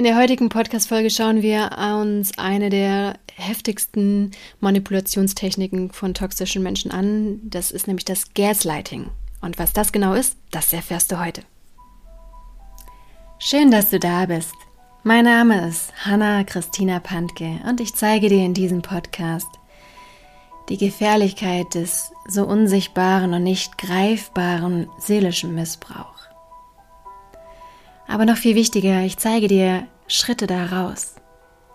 In der heutigen Podcast-Folge schauen wir uns eine der heftigsten Manipulationstechniken von toxischen Menschen an. Das ist nämlich das Gaslighting. Und was das genau ist, das erfährst du heute. Schön, dass du da bist. Mein Name ist Hanna Christina Pantke und ich zeige dir in diesem Podcast die Gefährlichkeit des so unsichtbaren und nicht greifbaren seelischen Missbrauchs. Aber noch viel wichtiger, ich zeige dir Schritte daraus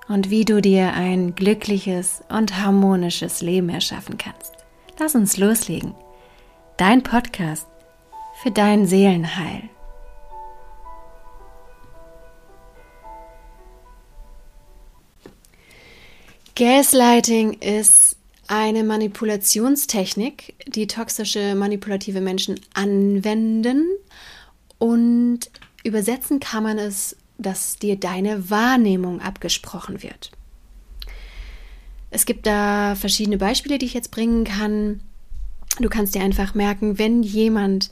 und wie du dir ein glückliches und harmonisches Leben erschaffen kannst. Lass uns loslegen. Dein Podcast für dein Seelenheil. Gaslighting ist eine Manipulationstechnik, die toxische manipulative Menschen anwenden und Übersetzen kann man es, dass dir deine Wahrnehmung abgesprochen wird. Es gibt da verschiedene Beispiele, die ich jetzt bringen kann. Du kannst dir einfach merken, wenn jemand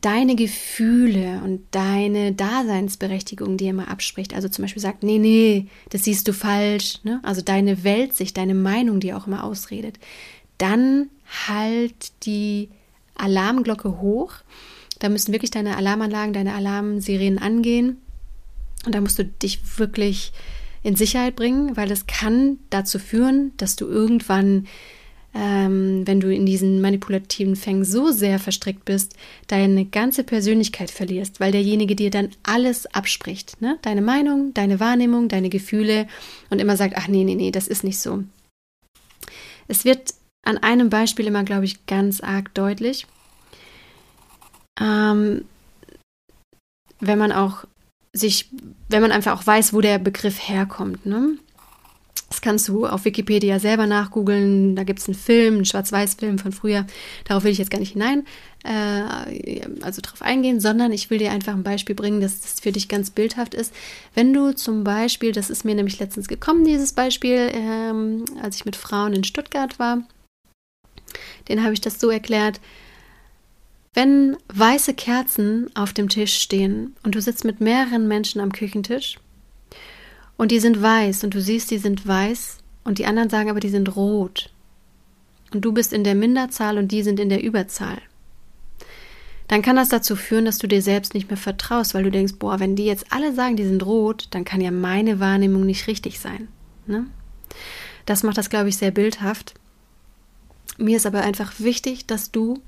deine Gefühle und deine Daseinsberechtigung dir immer abspricht, also zum Beispiel sagt, nee, nee, das siehst du falsch, ne? also deine Weltsicht, deine Meinung dir auch immer ausredet, dann halt die Alarmglocke hoch da müssen wirklich deine Alarmanlagen, deine Alarmsirenen angehen. Und da musst du dich wirklich in Sicherheit bringen, weil das kann dazu führen, dass du irgendwann, ähm, wenn du in diesen manipulativen Fängen so sehr verstrickt bist, deine ganze Persönlichkeit verlierst, weil derjenige dir dann alles abspricht. Ne? Deine Meinung, deine Wahrnehmung, deine Gefühle und immer sagt, ach nee, nee, nee, das ist nicht so. Es wird an einem Beispiel immer, glaube ich, ganz arg deutlich ähm, wenn man auch sich, wenn man einfach auch weiß, wo der Begriff herkommt. Ne? Das kannst du auf Wikipedia selber nachgoogeln. Da gibt es einen Film, einen Schwarz-Weiß-Film von früher. Darauf will ich jetzt gar nicht hinein, äh, also drauf eingehen, sondern ich will dir einfach ein Beispiel bringen, dass das für dich ganz bildhaft ist. Wenn du zum Beispiel, das ist mir nämlich letztens gekommen, dieses Beispiel, ähm, als ich mit Frauen in Stuttgart war, den habe ich das so erklärt, wenn weiße Kerzen auf dem Tisch stehen und du sitzt mit mehreren Menschen am Küchentisch und die sind weiß und du siehst, die sind weiß und die anderen sagen aber, die sind rot und du bist in der Minderzahl und die sind in der Überzahl, dann kann das dazu führen, dass du dir selbst nicht mehr vertraust, weil du denkst, boah, wenn die jetzt alle sagen, die sind rot, dann kann ja meine Wahrnehmung nicht richtig sein. Ne? Das macht das, glaube ich, sehr bildhaft. Mir ist aber einfach wichtig, dass du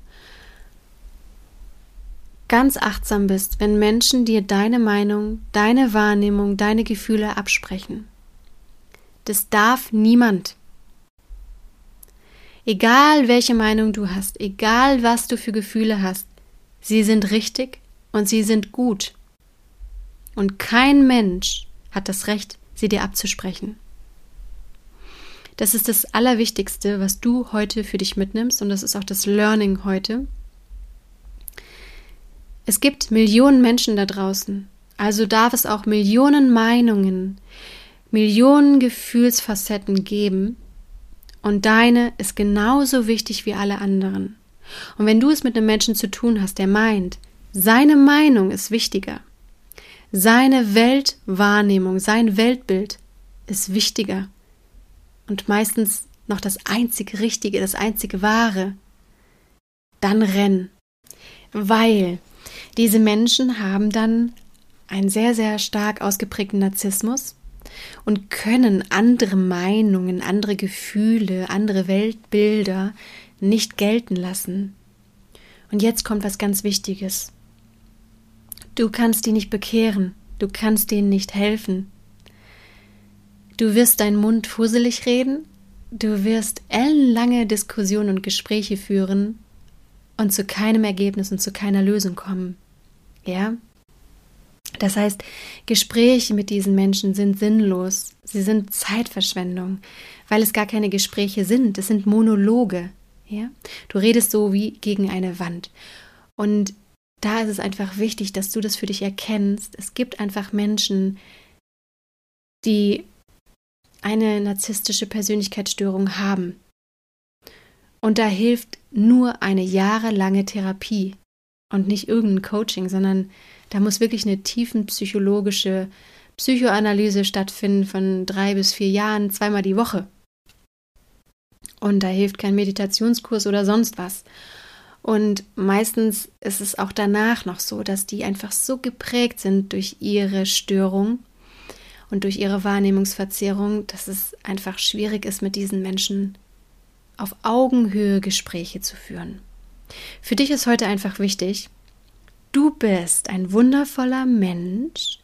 ganz achtsam bist, wenn Menschen dir deine Meinung, deine Wahrnehmung, deine Gefühle absprechen. Das darf niemand. Egal welche Meinung du hast, egal was du für Gefühle hast, sie sind richtig und sie sind gut. Und kein Mensch hat das Recht, sie dir abzusprechen. Das ist das Allerwichtigste, was du heute für dich mitnimmst und das ist auch das Learning heute. Es gibt Millionen Menschen da draußen, also darf es auch Millionen Meinungen, Millionen Gefühlsfacetten geben, und deine ist genauso wichtig wie alle anderen. Und wenn du es mit einem Menschen zu tun hast, der meint, seine Meinung ist wichtiger, seine Weltwahrnehmung, sein Weltbild ist wichtiger und meistens noch das einzige Richtige, das einzige Wahre, dann renn. Weil diese Menschen haben dann einen sehr, sehr stark ausgeprägten Narzissmus und können andere Meinungen, andere Gefühle, andere Weltbilder nicht gelten lassen. Und jetzt kommt was ganz Wichtiges. Du kannst die nicht bekehren, du kannst denen nicht helfen. Du wirst deinen Mund fusselig reden, du wirst ellenlange Diskussionen und Gespräche führen und zu keinem Ergebnis und zu keiner Lösung kommen. Ja? Das heißt, Gespräche mit diesen Menschen sind sinnlos. Sie sind Zeitverschwendung, weil es gar keine Gespräche sind. Es sind Monologe. Ja? Du redest so wie gegen eine Wand. Und da ist es einfach wichtig, dass du das für dich erkennst. Es gibt einfach Menschen, die eine narzisstische Persönlichkeitsstörung haben. Und da hilft nur eine jahrelange Therapie und nicht irgendein Coaching, sondern da muss wirklich eine tiefenpsychologische Psychoanalyse stattfinden von drei bis vier Jahren, zweimal die Woche. Und da hilft kein Meditationskurs oder sonst was. Und meistens ist es auch danach noch so, dass die einfach so geprägt sind durch ihre Störung und durch ihre Wahrnehmungsverzerrung, dass es einfach schwierig ist, mit diesen Menschen auf Augenhöhe Gespräche zu führen. Für dich ist heute einfach wichtig, du bist ein wundervoller Mensch,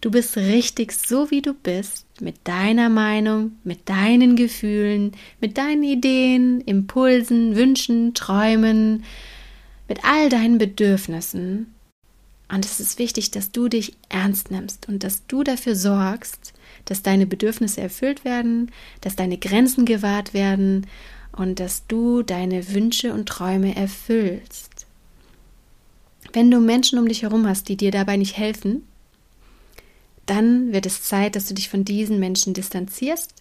du bist richtig so, wie du bist, mit deiner Meinung, mit deinen Gefühlen, mit deinen Ideen, Impulsen, Wünschen, Träumen, mit all deinen Bedürfnissen. Und es ist wichtig, dass du dich ernst nimmst und dass du dafür sorgst, dass deine Bedürfnisse erfüllt werden, dass deine Grenzen gewahrt werden und dass du deine Wünsche und Träume erfüllst. Wenn du Menschen um dich herum hast, die dir dabei nicht helfen, dann wird es Zeit, dass du dich von diesen Menschen distanzierst,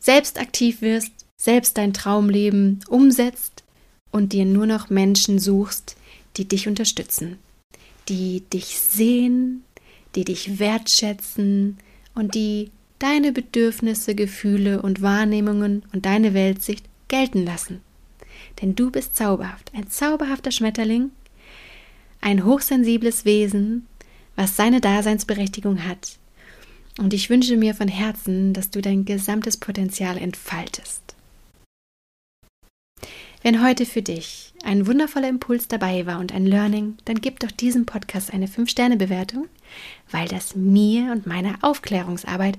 selbst aktiv wirst, selbst dein Traumleben umsetzt und dir nur noch Menschen suchst, die dich unterstützen, die dich sehen, die dich wertschätzen und die deine Bedürfnisse, Gefühle und Wahrnehmungen und deine Weltsicht gelten lassen. Denn du bist zauberhaft, ein zauberhafter Schmetterling, ein hochsensibles Wesen, was seine Daseinsberechtigung hat. Und ich wünsche mir von Herzen, dass du dein gesamtes Potenzial entfaltest. Wenn heute für dich ein wundervoller Impuls dabei war und ein Learning, dann gib doch diesem Podcast eine 5-Sterne-Bewertung, weil das mir und meiner Aufklärungsarbeit